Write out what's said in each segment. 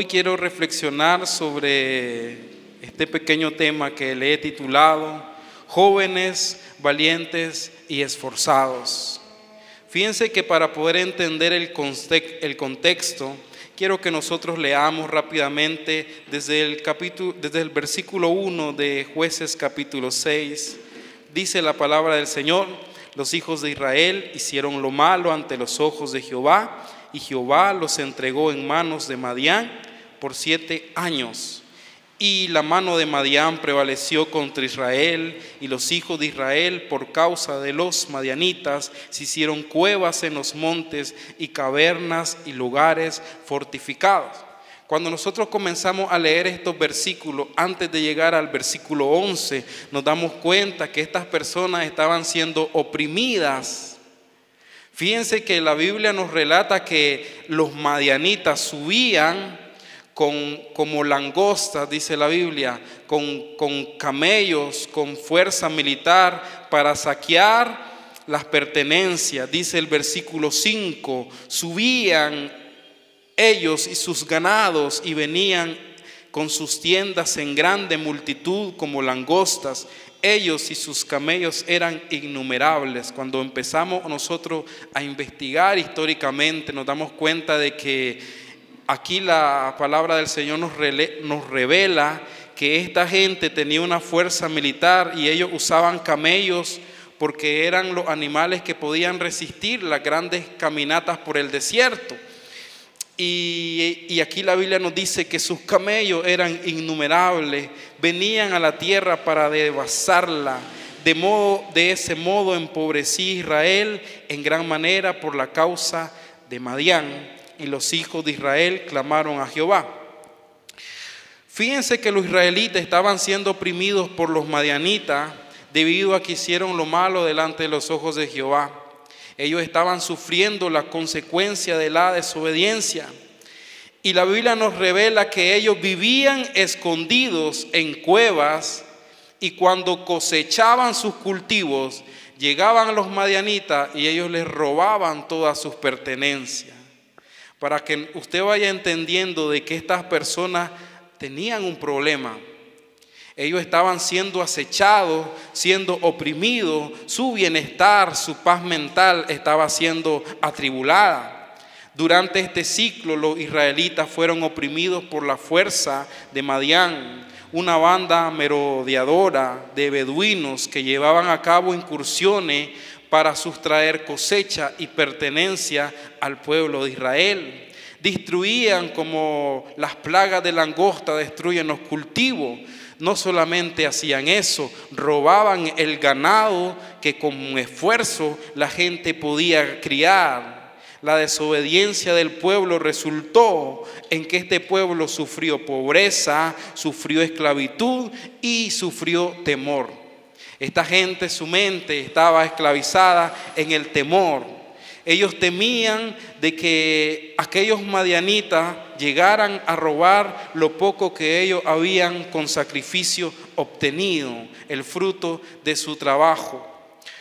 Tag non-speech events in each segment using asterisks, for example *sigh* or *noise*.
Hoy quiero reflexionar sobre este pequeño tema que le he titulado Jóvenes, valientes y esforzados. Fíjense que para poder entender el, contexto, quiero que nosotros leamos rápidamente desde el, capítulo, desde el versículo 1 de jueces capítulo 6. Dice la palabra del Señor, los hijos de Israel hicieron lo malo ante los ojos de Jehová y Jehová los entregó en manos de Madián por siete años. Y la mano de Madián prevaleció contra Israel, y los hijos de Israel, por causa de los madianitas, se hicieron cuevas en los montes y cavernas y lugares fortificados. Cuando nosotros comenzamos a leer estos versículos, antes de llegar al versículo 11, nos damos cuenta que estas personas estaban siendo oprimidas Fíjense que la Biblia nos relata que los madianitas subían con, como langostas, dice la Biblia, con, con camellos, con fuerza militar para saquear las pertenencias. Dice el versículo 5, subían ellos y sus ganados y venían con sus tiendas en grande multitud como langostas ellos y sus camellos eran innumerables. Cuando empezamos nosotros a investigar históricamente, nos damos cuenta de que aquí la palabra del Señor nos, revela que esta gente tenía una fuerza militar y ellos usaban camellos porque eran los animales que podían resistir las grandes caminatas por el desierto. Y, aquí la Biblia nos dice que sus camellos eran innumerables, venían a la tierra para devastarla. De, modo, de ese modo empobrecí Israel en gran manera por la causa de Madián. Y los hijos de Israel clamaron a Jehová. Fíjense que los israelitas estaban siendo oprimidos por los madianitas debido a que hicieron lo malo delante de los ojos de Jehová. Ellos estaban sufriendo la consecuencia de la desobediencia. Y la Biblia nos revela que ellos vivían escondidos en cuevas y cuando cosechaban sus cultivos, llegaban los madianitas y ellos les robaban todas sus pertenencias. Para que usted vaya entendiendo de que estas personas tenían un problema. Ellos estaban siendo acechados, siendo oprimidos, su bienestar, su paz mental estaba siendo atribulada. Durante este ciclo los israelitas fueron oprimidos por la fuerza de Madián, una banda merodeadora de beduinos que llevaban a cabo incursiones para sustraer cosecha y pertenencia al pueblo de Israel. Destruían como las plagas de langosta destruyen los cultivos no solamente hacían eso, robaban el ganado que con esfuerzo la gente podía criar. La desobediencia del pueblo resultó en que este pueblo sufrió pobreza, sufrió esclavitud y sufrió temor. Esta gente, su mente estaba esclavizada en el temor ellos temían de que aquellos madianitas llegaran a robar lo poco que ellos habían con sacrificio obtenido, el fruto de su trabajo.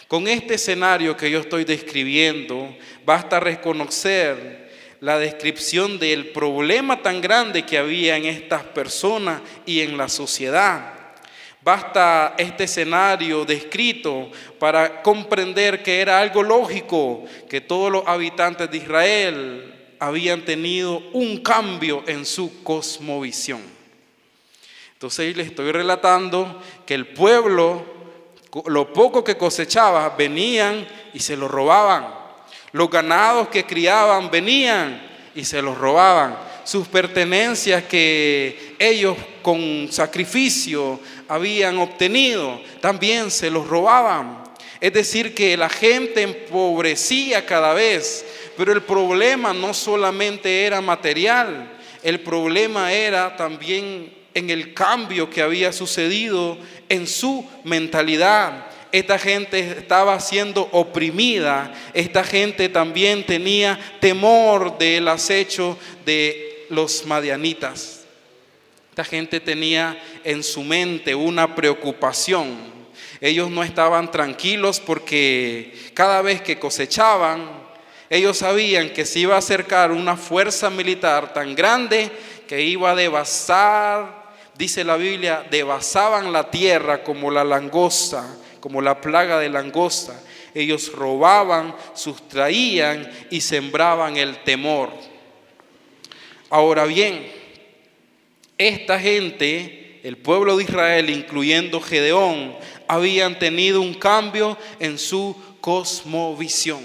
Con este escenario que yo estoy describiendo, basta reconocer la descripción del problema tan grande que había en estas personas y en la sociedad. Basta este escenario descrito para comprender que era algo lógico que todos los habitantes de Israel habían tenido un cambio en su cosmovisión. Entonces les estoy relatando que el pueblo, lo poco que cosechaba, venían y se lo robaban. Los ganados que criaban venían y se los robaban. Sus pertenencias que ellos con sacrificio habían obtenido, también se los robaban. Es decir, que la gente empobrecía cada vez, pero el problema no solamente era material, el problema era también en el cambio que había sucedido en su mentalidad. Esta gente estaba siendo oprimida, esta gente también tenía temor del acecho de los madianitas gente tenía en su mente una preocupación. Ellos no estaban tranquilos porque cada vez que cosechaban, ellos sabían que se iba a acercar una fuerza militar tan grande que iba a devastar, dice la Biblia, devasaban la tierra como la langosta, como la plaga de langosta. Ellos robaban, sustraían y sembraban el temor. Ahora bien, esta gente, el pueblo de Israel, incluyendo Gedeón, habían tenido un cambio en su cosmovisión.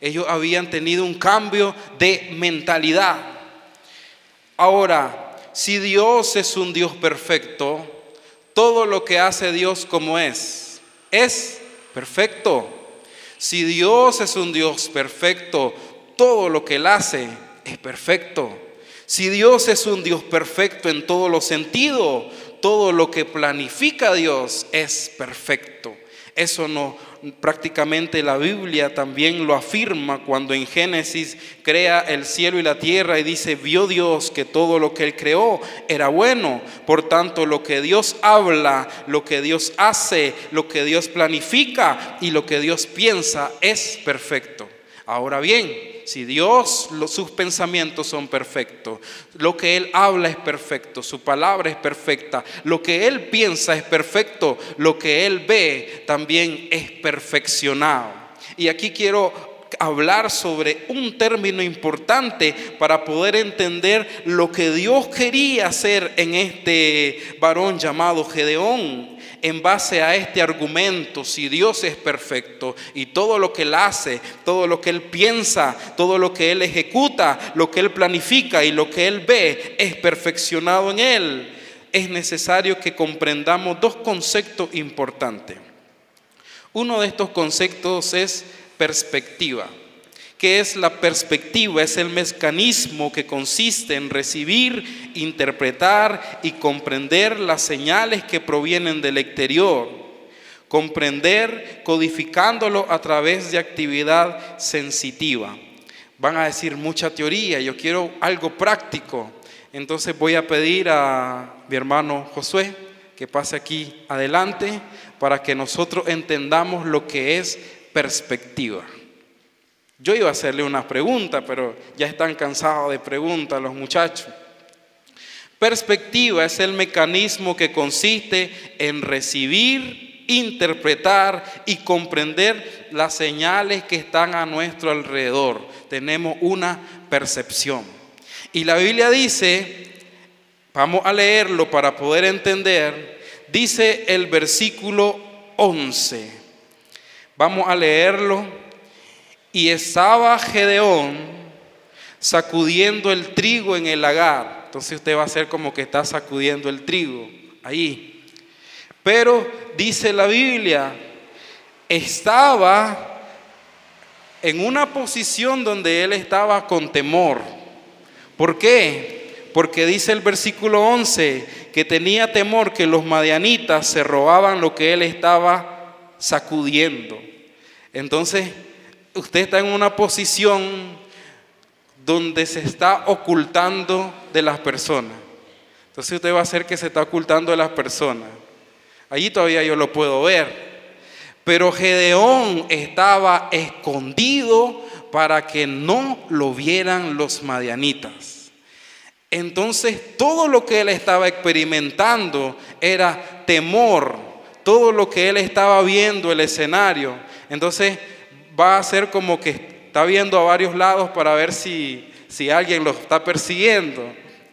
Ellos habían tenido un cambio de mentalidad. Ahora, si Dios es un Dios perfecto, todo lo que hace Dios como es, es perfecto. Si Dios es un Dios perfecto, todo lo que Él hace es perfecto. Si Dios es un Dios perfecto en todos los sentidos, todo lo que planifica Dios es perfecto. Eso no prácticamente la Biblia también lo afirma cuando en Génesis crea el cielo y la tierra y dice, vio Dios que todo lo que él creó era bueno. Por tanto, lo que Dios habla, lo que Dios hace, lo que Dios planifica y lo que Dios piensa es perfecto. Ahora bien, si Dios, sus pensamientos son perfectos, lo que Él habla es perfecto, su palabra es perfecta, lo que Él piensa es perfecto, lo que Él ve también es perfeccionado. Y aquí quiero hablar sobre un término importante para poder entender lo que Dios quería hacer en este varón llamado Gedeón en base a este argumento, si Dios es perfecto y todo lo que Él hace, todo lo que Él piensa, todo lo que Él ejecuta, lo que Él planifica y lo que Él ve es perfeccionado en Él, es necesario que comprendamos dos conceptos importantes. Uno de estos conceptos es perspectiva. ¿Qué es la perspectiva? Es el mecanismo que consiste en recibir, interpretar y comprender las señales que provienen del exterior. Comprender codificándolo a través de actividad sensitiva. Van a decir mucha teoría, yo quiero algo práctico. Entonces voy a pedir a mi hermano Josué que pase aquí adelante para que nosotros entendamos lo que es perspectiva. Yo iba a hacerle una pregunta, pero ya están cansados de preguntas los muchachos. Perspectiva es el mecanismo que consiste en recibir, interpretar y comprender las señales que están a nuestro alrededor. Tenemos una percepción. Y la Biblia dice, vamos a leerlo para poder entender, dice el versículo 11. Vamos a leerlo y estaba Gedeón sacudiendo el trigo en el lagar. Entonces usted va a hacer como que está sacudiendo el trigo ahí. Pero dice la Biblia, estaba en una posición donde él estaba con temor. ¿Por qué? Porque dice el versículo 11 que tenía temor que los madianitas se robaban lo que él estaba sacudiendo. Entonces, usted está en una posición donde se está ocultando de las personas. Entonces usted va a hacer que se está ocultando de las personas. Allí todavía yo lo puedo ver. Pero Gedeón estaba escondido para que no lo vieran los madianitas. Entonces todo lo que él estaba experimentando era temor. Todo lo que él estaba viendo, el escenario. Entonces va a ser como que está viendo a varios lados para ver si, si alguien lo está persiguiendo.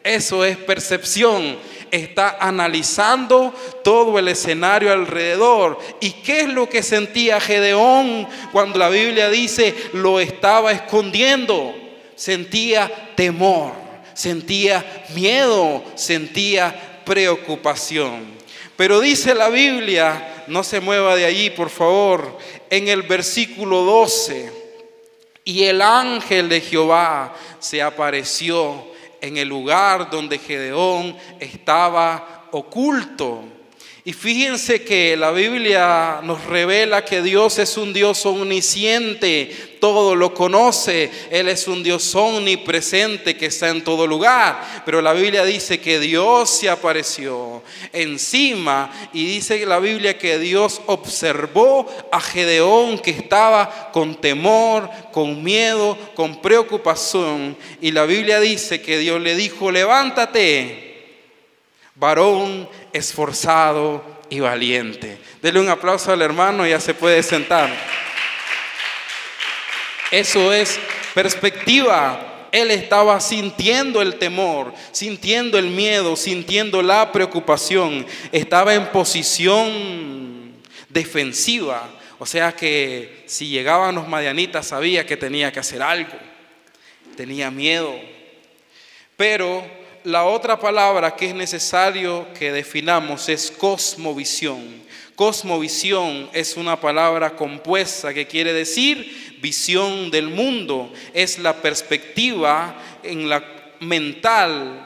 Eso es percepción. Está analizando todo el escenario alrededor. ¿Y qué es lo que sentía Gedeón cuando la Biblia dice lo estaba escondiendo? Sentía temor, sentía miedo, sentía preocupación. Pero dice la Biblia, no se mueva de allí, por favor, en el versículo 12, y el ángel de Jehová se apareció en el lugar donde Gedeón estaba oculto. Y fíjense que la Biblia nos revela que Dios es un Dios omnisciente, todo lo conoce, Él es un Dios omnipresente que está en todo lugar. Pero la Biblia dice que Dios se apareció encima y dice la Biblia que Dios observó a Gedeón que estaba con temor, con miedo, con preocupación. Y la Biblia dice que Dios le dijo, levántate varón esforzado y valiente. Dele un aplauso al hermano, ya se puede sentar. Eso es perspectiva. Él estaba sintiendo el temor, sintiendo el miedo, sintiendo la preocupación. Estaba en posición defensiva. O sea que si llegaban los madianitas sabía que tenía que hacer algo. Tenía miedo. Pero la otra palabra que es necesario que definamos es cosmovisión. Cosmovisión es una palabra compuesta que quiere decir visión del mundo. Es la perspectiva en la mental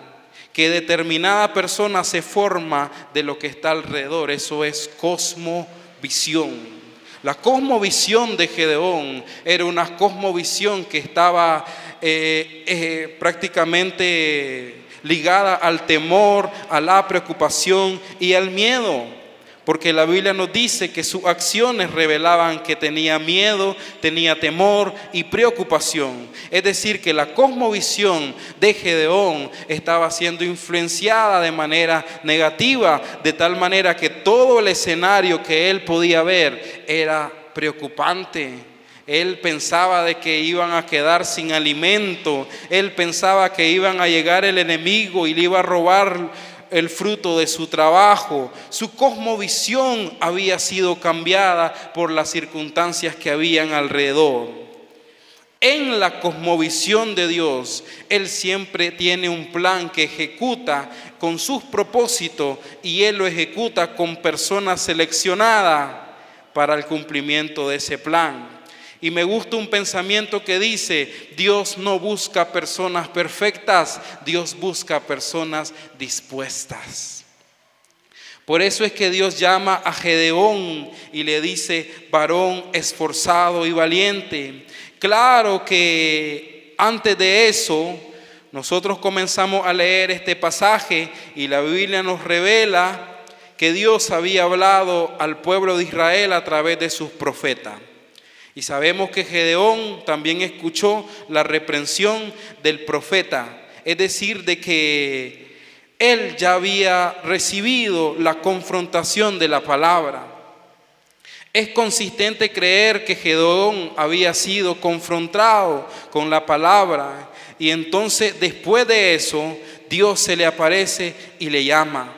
que determinada persona se forma de lo que está alrededor. Eso es cosmovisión. La cosmovisión de Gedeón era una cosmovisión que estaba eh, eh, prácticamente ligada al temor, a la preocupación y al miedo. Porque la Biblia nos dice que sus acciones revelaban que tenía miedo, tenía temor y preocupación. Es decir, que la cosmovisión de Gedeón estaba siendo influenciada de manera negativa, de tal manera que todo el escenario que él podía ver era preocupante, él pensaba de que iban a quedar sin alimento. Él pensaba que iban a llegar el enemigo y le iba a robar el fruto de su trabajo. Su cosmovisión había sido cambiada por las circunstancias que habían alrededor. En la cosmovisión de Dios, Él siempre tiene un plan que ejecuta con sus propósitos y Él lo ejecuta con personas seleccionadas para el cumplimiento de ese plan. Y me gusta un pensamiento que dice, Dios no busca personas perfectas, Dios busca personas dispuestas. Por eso es que Dios llama a Gedeón y le dice, varón esforzado y valiente. Claro que antes de eso, nosotros comenzamos a leer este pasaje y la Biblia nos revela que Dios había hablado al pueblo de Israel a través de sus profetas. Y sabemos que Gedeón también escuchó la reprensión del profeta, es decir, de que él ya había recibido la confrontación de la palabra. Es consistente creer que Gedeón había sido confrontado con la palabra y entonces después de eso Dios se le aparece y le llama.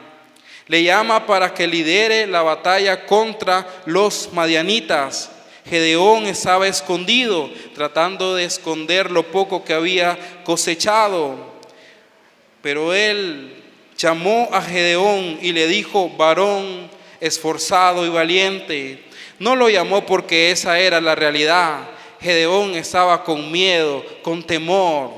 Le llama para que lidere la batalla contra los madianitas Gedeón estaba escondido, tratando de esconder lo poco que había cosechado. Pero él llamó a Gedeón y le dijo, varón esforzado y valiente. No lo llamó porque esa era la realidad. Gedeón estaba con miedo, con temor.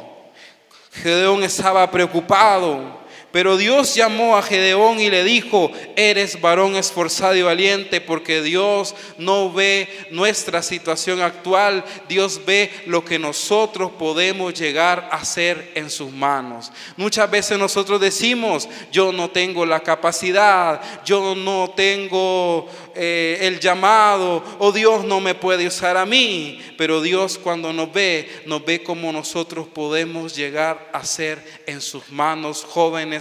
Gedeón estaba preocupado. Pero Dios llamó a Gedeón y le dijo, eres varón esforzado y valiente porque Dios no ve nuestra situación actual, Dios ve lo que nosotros podemos llegar a hacer en sus manos. Muchas veces nosotros decimos, yo no tengo la capacidad, yo no tengo eh, el llamado, o Dios no me puede usar a mí, pero Dios cuando nos ve, nos ve como nosotros podemos llegar a ser en sus manos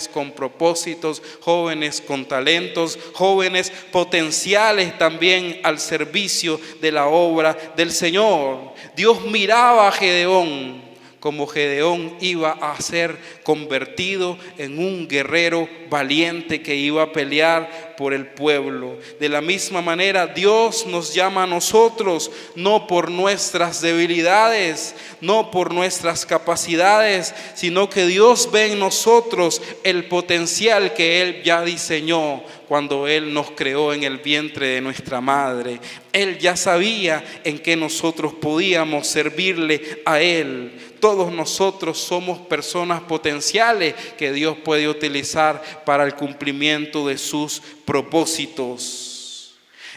con propósitos, jóvenes con talentos, jóvenes potenciales también al servicio de la obra del Señor. Dios miraba a Gedeón como Gedeón iba a ser convertido en un guerrero valiente que iba a pelear por el pueblo. De la misma manera, Dios nos llama a nosotros, no por nuestras debilidades, no por nuestras capacidades, sino que Dios ve en nosotros el potencial que Él ya diseñó cuando Él nos creó en el vientre de nuestra madre. Él ya sabía en qué nosotros podíamos servirle a Él. Todos nosotros somos personas potenciales que Dios puede utilizar para el cumplimiento de sus propósitos.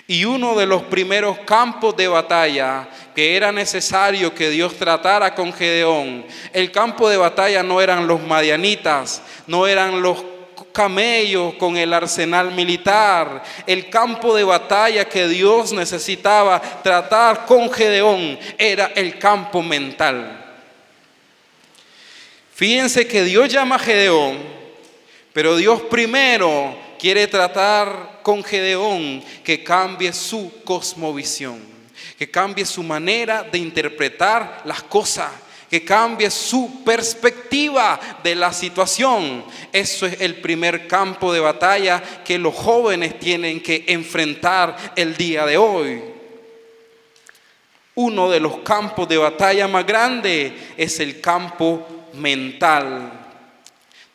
Y uno de los primeros campos de batalla que era necesario que Dios tratara con Gedeón, el campo de batalla no eran los madianitas, no eran los camellos con el arsenal militar. El campo de batalla que Dios necesitaba tratar con Gedeón era el campo mental. Fíjense que Dios llama a Gedeón, pero Dios primero quiere tratar con Gedeón que cambie su cosmovisión, que cambie su manera de interpretar las cosas, que cambie su perspectiva de la situación. Eso es el primer campo de batalla que los jóvenes tienen que enfrentar el día de hoy. Uno de los campos de batalla más grandes es el campo mental.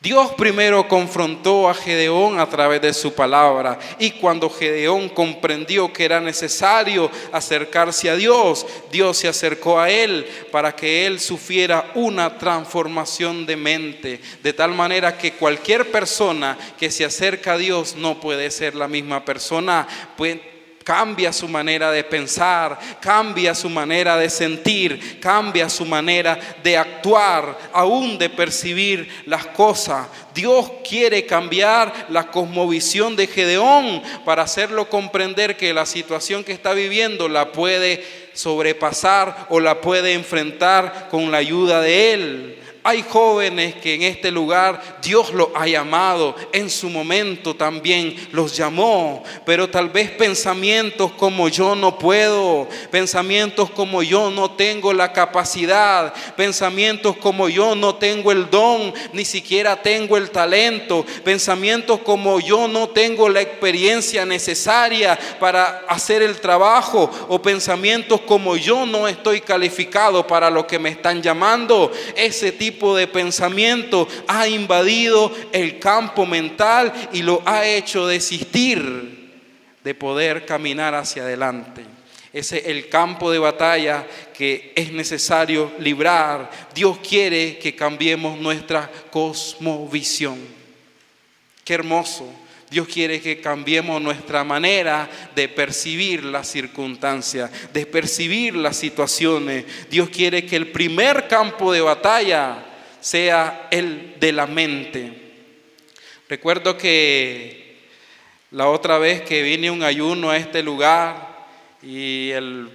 Dios primero confrontó a Gedeón a través de su palabra. Y cuando Gedeón comprendió que era necesario acercarse a Dios, Dios se acercó a él para que él sufriera una transformación de mente, de tal manera que cualquier persona que se acerca a Dios no puede ser la misma persona, pues cambia su manera de pensar, cambia su manera de sentir, cambia su manera de actuar, aún de percibir las cosas. Dios quiere cambiar la cosmovisión de Gedeón para hacerlo comprender que la situación que está viviendo la puede sobrepasar o la puede enfrentar con la ayuda de Él. Hay jóvenes que en este lugar Dios los ha llamado, en su momento también los llamó, pero tal vez pensamientos como yo no puedo, pensamientos como yo no tengo la capacidad, pensamientos como yo no tengo el don, ni siquiera tengo el talento, pensamientos como yo no tengo la experiencia necesaria para hacer el trabajo, o pensamientos como yo no estoy calificado para lo que me están llamando, ese tipo de pensamiento ha invadido el campo mental y lo ha hecho desistir de poder caminar hacia adelante. Ese es el campo de batalla que es necesario librar. Dios quiere que cambiemos nuestra cosmovisión. Qué hermoso. Dios quiere que cambiemos nuestra manera de percibir las circunstancias, de percibir las situaciones. Dios quiere que el primer campo de batalla sea el de la mente. Recuerdo que la otra vez que vine un ayuno a este lugar y el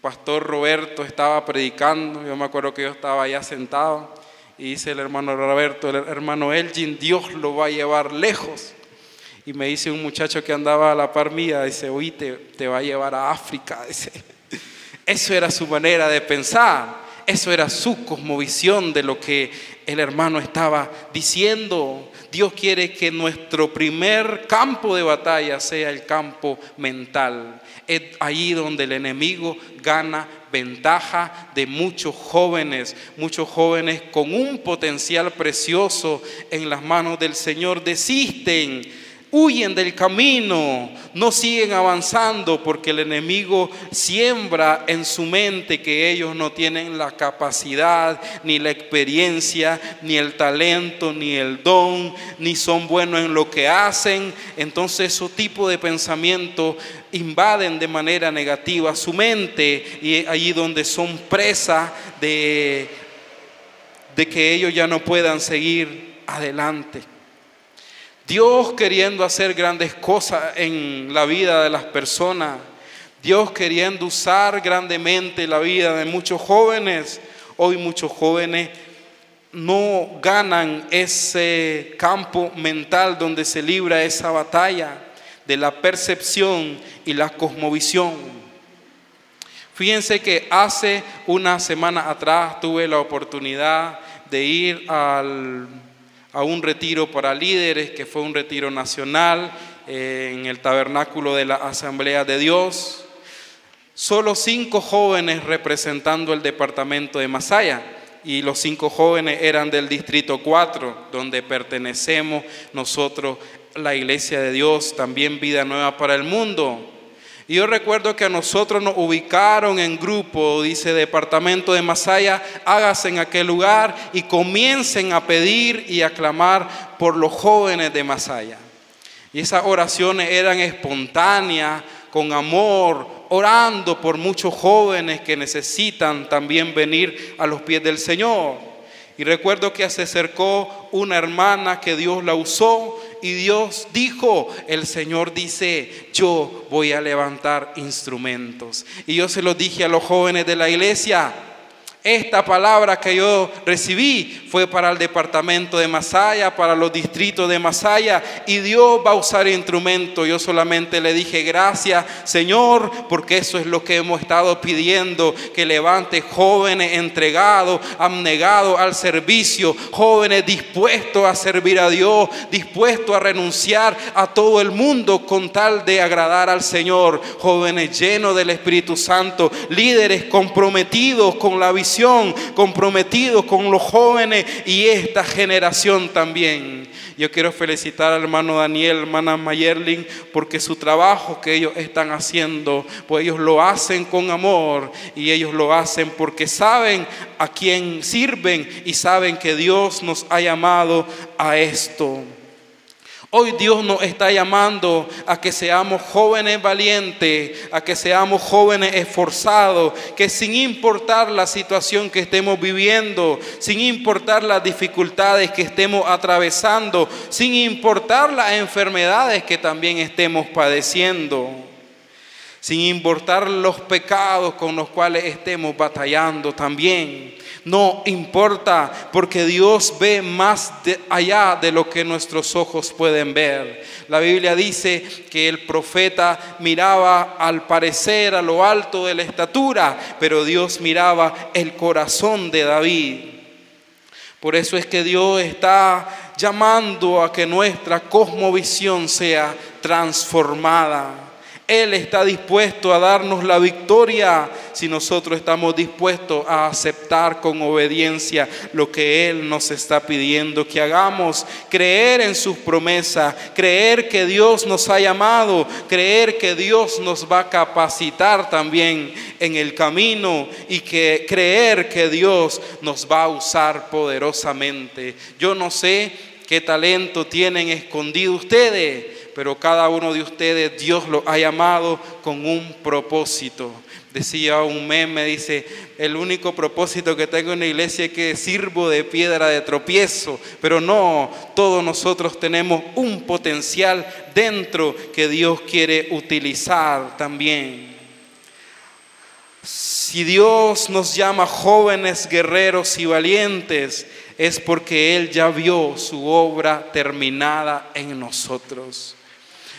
pastor Roberto estaba predicando, yo me acuerdo que yo estaba allá sentado y dice el hermano Roberto, el hermano Elgin, Dios lo va a llevar lejos. Y me dice un muchacho que andaba a la par dice, oí, te, te va a llevar a África. *laughs* Dice. Eso era su manera de pensar. Eso era su cosmovisión de lo que el hermano estaba diciendo. Dios quiere que nuestro primer campo de batalla sea el campo mental. Es ahí donde el enemigo gana ventaja de muchos jóvenes, muchos jóvenes con un potencial precioso en las manos del Señor desisten huyen del camino, no siguen avanzando porque el enemigo siembra en su mente que ellos no tienen la capacidad, ni la experiencia, ni el talento, ni el don, ni son buenos en lo que hacen. Entonces esos tipos de pensamientos invaden de manera negativa su mente y allí donde son presa de, de que ellos ya no puedan seguir adelante. Dios queriendo hacer grandes cosas en la vida de las personas. Dios queriendo usar grandemente la vida de muchos jóvenes. Hoy muchos jóvenes no ganan ese campo mental donde se libra esa batalla de la percepción y la cosmovisión. Fíjense que hace una semana atrás tuve la oportunidad de ir al a un retiro para líderes, que fue un retiro nacional eh, en el tabernáculo de la Asamblea de Dios. Solo cinco jóvenes representando el departamento de Masaya y los cinco jóvenes eran del distrito 4, donde pertenecemos nosotros, la iglesia de Dios, también vida nueva para el mundo. Y yo recuerdo que a nosotros nos ubicaron en grupo, dice departamento de Masaya, hágase en aquel lugar y comiencen a pedir y a clamar por los jóvenes de Masaya. Y esas oraciones eran espontáneas, con amor, orando por muchos jóvenes que necesitan también venir a los pies del Señor. Y recuerdo que se acercó una hermana que Dios la usó y Dios dijo, el Señor dice, yo voy a levantar instrumentos. Y yo se lo dije a los jóvenes de la iglesia, esta palabra que yo recibí fue para el departamento de Masaya, para los distritos de Masaya, y Dios va a usar instrumento. Yo solamente le dije gracias, Señor, porque eso es lo que hemos estado pidiendo, que levante jóvenes entregados, abnegados al servicio, jóvenes dispuestos a servir a Dios, dispuestos a renunciar a todo el mundo con tal de agradar al Señor, jóvenes llenos del Espíritu Santo, líderes comprometidos con la visión comprometido con los jóvenes y esta generación también. Yo quiero felicitar al hermano Daniel, hermana Mayerlin, porque su trabajo que ellos están haciendo, pues ellos lo hacen con amor y ellos lo hacen porque saben a quién sirven y saben que Dios nos ha llamado a esto. Hoy Dios nos está llamando a que seamos jóvenes valientes, a que seamos jóvenes esforzados, que sin importar la situación que estemos viviendo, sin importar las dificultades que estemos atravesando, sin importar las enfermedades que también estemos padeciendo, sin importar los pecados con los cuales estemos batallando también, no importa porque Dios ve más allá de lo que nuestros ojos pueden ver. La Biblia dice que el profeta miraba al parecer a lo alto de la estatura, pero Dios miraba el corazón de David. Por eso es que Dios está llamando a que nuestra cosmovisión sea transformada. Él está dispuesto a darnos la victoria si nosotros estamos dispuestos a aceptar con obediencia lo que Él nos está pidiendo que hagamos. Creer en sus promesas, creer que Dios nos ha llamado, creer que Dios nos va a capacitar también en el camino y que creer que Dios nos va a usar poderosamente. Yo no sé qué talento tienen escondido ustedes pero cada uno de ustedes Dios lo ha llamado con un propósito. Decía un meme, dice, el único propósito que tengo en la iglesia es que sirvo de piedra de tropiezo, pero no, todos nosotros tenemos un potencial dentro que Dios quiere utilizar también. Si Dios nos llama jóvenes, guerreros y valientes, es porque Él ya vio su obra terminada en nosotros.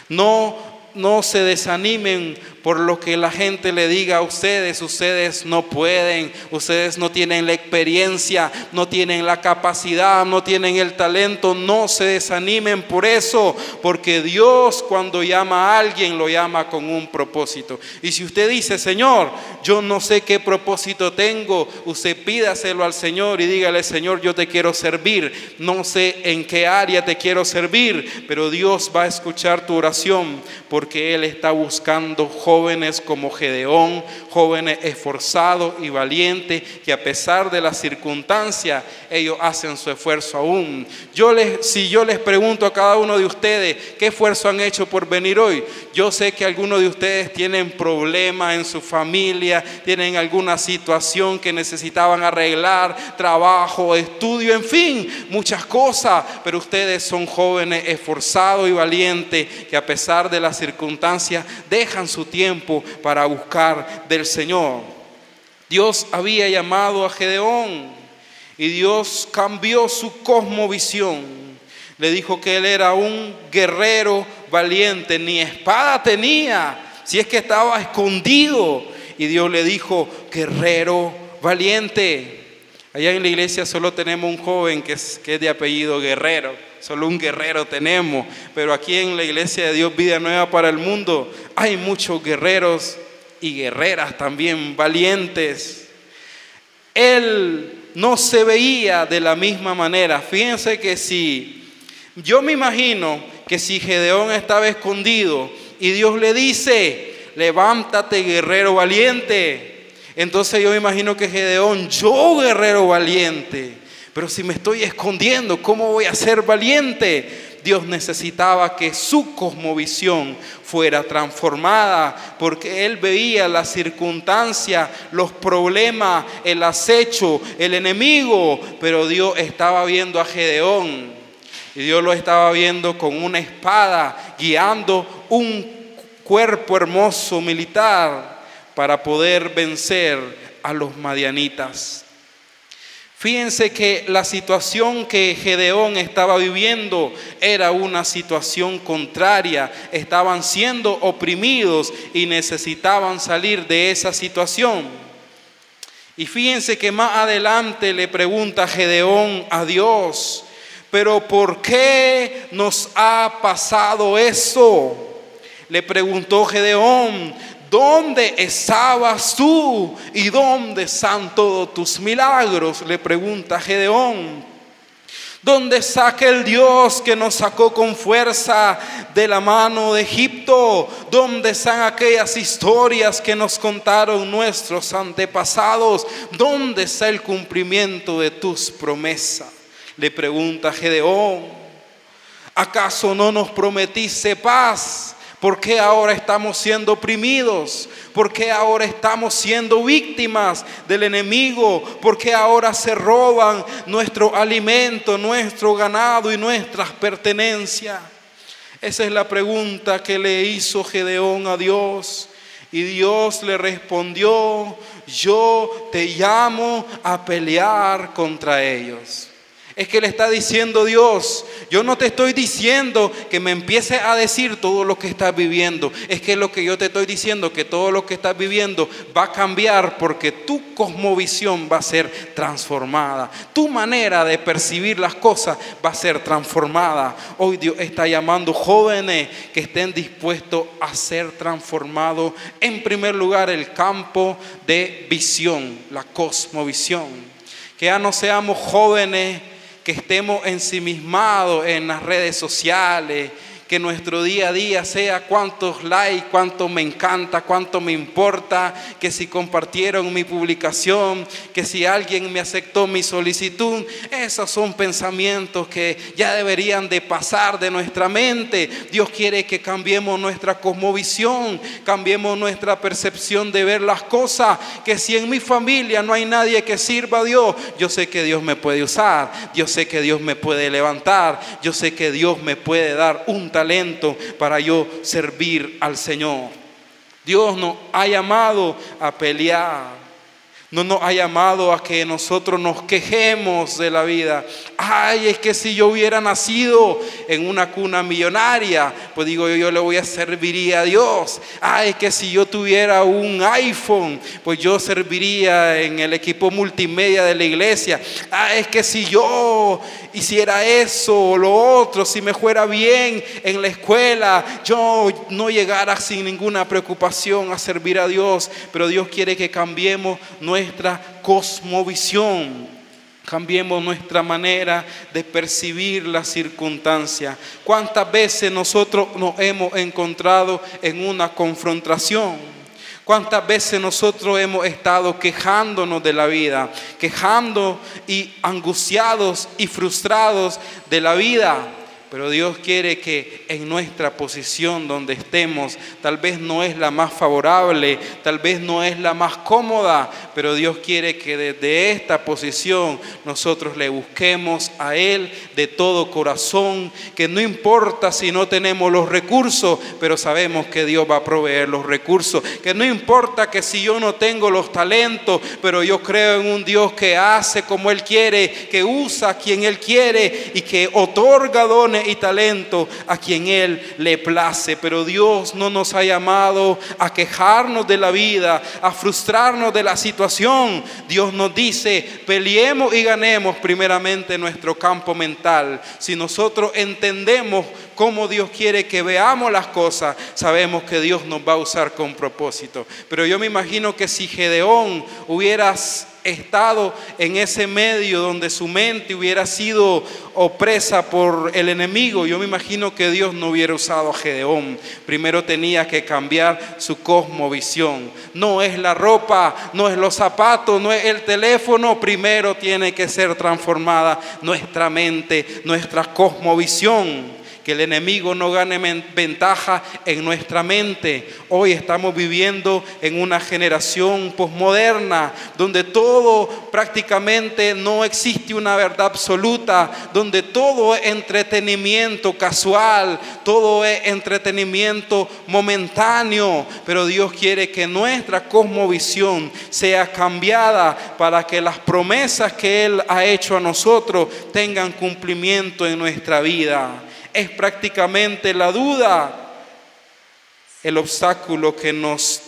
No, no se desanimen por lo que la gente le diga a ustedes, ustedes no pueden, ustedes no tienen la experiencia, no tienen la capacidad, no tienen el talento, no se desanimen por eso, porque Dios cuando llama a alguien lo llama con un propósito. Y si usted dice, Señor, yo no sé qué propósito tengo, usted pídaselo al Señor y dígale, Señor, yo te quiero servir, no sé en qué área te quiero servir, pero Dios va a escuchar tu oración porque Él está buscando jóvenes como Gedeón, jóvenes esforzados y valientes, que a pesar de las circunstancias, ellos hacen su esfuerzo aún. Yo les, si yo les pregunto a cada uno de ustedes, ¿qué esfuerzo han hecho por venir hoy? Yo sé que algunos de ustedes tienen problemas en su familia, tienen alguna situación que necesitaban arreglar, trabajo, estudio, en fin, muchas cosas, pero ustedes son jóvenes esforzados y valientes que a pesar de las circunstancias dejan su tiempo para buscar del Señor. Dios había llamado a Gedeón y Dios cambió su cosmovisión. Le dijo que él era un guerrero valiente, ni espada tenía, si es que estaba escondido. Y Dios le dijo, guerrero valiente. Allá en la iglesia solo tenemos un joven que es, que es de apellido Guerrero solo un guerrero tenemos, pero aquí en la iglesia de Dios Vida Nueva para el Mundo hay muchos guerreros y guerreras también valientes. Él no se veía de la misma manera. Fíjense que si, yo me imagino que si Gedeón estaba escondido y Dios le dice, levántate guerrero valiente. Entonces yo me imagino que Gedeón, yo guerrero valiente, pero si me estoy escondiendo, ¿cómo voy a ser valiente? Dios necesitaba que su cosmovisión fuera transformada, porque él veía la circunstancia, los problemas, el acecho, el enemigo, pero Dios estaba viendo a Gedeón y Dios lo estaba viendo con una espada, guiando un cuerpo hermoso militar para poder vencer a los madianitas. Fíjense que la situación que Gedeón estaba viviendo era una situación contraria. Estaban siendo oprimidos y necesitaban salir de esa situación. Y fíjense que más adelante le pregunta Gedeón a Dios, pero ¿por qué nos ha pasado eso? Le preguntó Gedeón, ¿Dónde estabas tú y dónde están todos tus milagros? Le pregunta Gedeón. ¿Dónde está el Dios que nos sacó con fuerza de la mano de Egipto? ¿Dónde están aquellas historias que nos contaron nuestros antepasados? ¿Dónde está el cumplimiento de tus promesas? Le pregunta Gedeón. ¿Acaso no nos prometiste paz? ¿Por qué ahora estamos siendo oprimidos? ¿Por qué ahora estamos siendo víctimas del enemigo? ¿Por qué ahora se roban nuestro alimento, nuestro ganado y nuestras pertenencias? Esa es la pregunta que le hizo Gedeón a Dios. Y Dios le respondió, yo te llamo a pelear contra ellos. Es que le está diciendo Dios, yo no te estoy diciendo que me empiece a decir todo lo que estás viviendo. Es que lo que yo te estoy diciendo, que todo lo que estás viviendo va a cambiar porque tu cosmovisión va a ser transformada. Tu manera de percibir las cosas va a ser transformada. Hoy Dios está llamando jóvenes que estén dispuestos a ser transformados. En primer lugar, el campo de visión, la cosmovisión. Que ya no seamos jóvenes que estemos ensimismados en las redes sociales, que nuestro día a día sea cuántos likes, cuánto me encanta, cuánto me importa, que si compartieron mi publicación, que si alguien me aceptó mi solicitud. Esos son pensamientos que ya deberían de pasar de nuestra mente. Dios quiere que cambiemos nuestra cosmovisión, cambiemos nuestra percepción de ver las cosas, que si en mi familia no hay nadie que sirva a Dios, yo sé que Dios me puede usar, yo sé que Dios me puede levantar, yo sé que Dios me puede dar un talento talento para yo servir al Señor. Dios nos ha llamado a pelear no nos ha llamado a que nosotros nos quejemos de la vida. Ay, es que si yo hubiera nacido en una cuna millonaria, pues digo yo, yo le voy a servir a Dios. Ay, es que si yo tuviera un iPhone, pues yo serviría en el equipo multimedia de la iglesia. Ay, es que si yo hiciera eso o lo otro, si me fuera bien en la escuela, yo no llegara sin ninguna preocupación a servir a Dios. Pero Dios quiere que cambiemos nuestra cosmovisión. Cambiemos nuestra manera de percibir la circunstancia. ¿Cuántas veces nosotros nos hemos encontrado en una confrontación? ¿Cuántas veces nosotros hemos estado quejándonos de la vida, quejando y angustiados y frustrados de la vida? Pero Dios quiere que en nuestra posición donde estemos, tal vez no es la más favorable, tal vez no es la más cómoda, pero Dios quiere que desde esta posición nosotros le busquemos a Él de todo corazón, que no importa si no tenemos los recursos, pero sabemos que Dios va a proveer los recursos, que no importa que si yo no tengo los talentos, pero yo creo en un Dios que hace como Él quiere, que usa a quien Él quiere y que otorga dones y talento a quien Él le place. Pero Dios no nos ha llamado a quejarnos de la vida, a frustrarnos de la situación. Dios nos dice, peleemos y ganemos primeramente nuestro campo mental. Si nosotros entendemos cómo Dios quiere que veamos las cosas, sabemos que Dios nos va a usar con propósito. Pero yo me imagino que si Gedeón hubieras estado en ese medio donde su mente hubiera sido opresa por el enemigo, yo me imagino que Dios no hubiera usado a Gedeón. Primero tenía que cambiar su cosmovisión. No es la ropa, no es los zapatos, no es el teléfono. Primero tiene que ser transformada nuestra mente, nuestra cosmovisión que el enemigo no gane ventaja en nuestra mente. Hoy estamos viviendo en una generación posmoderna donde todo prácticamente no existe una verdad absoluta, donde todo es entretenimiento casual, todo es entretenimiento momentáneo, pero Dios quiere que nuestra cosmovisión sea cambiada para que las promesas que Él ha hecho a nosotros tengan cumplimiento en nuestra vida es prácticamente la duda el obstáculo que nos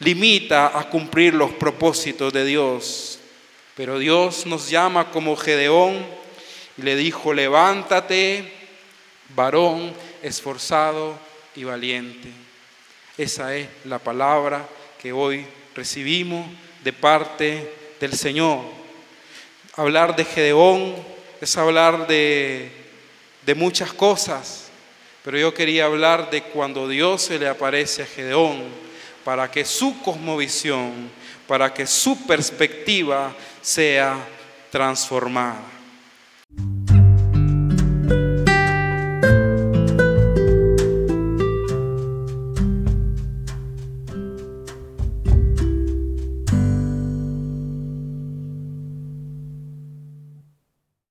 limita a cumplir los propósitos de Dios. Pero Dios nos llama como Gedeón y le dijo, levántate, varón esforzado y valiente. Esa es la palabra que hoy recibimos de parte del Señor. Hablar de Gedeón es hablar de de muchas cosas, pero yo quería hablar de cuando Dios se le aparece a Gedeón para que su cosmovisión, para que su perspectiva sea transformada.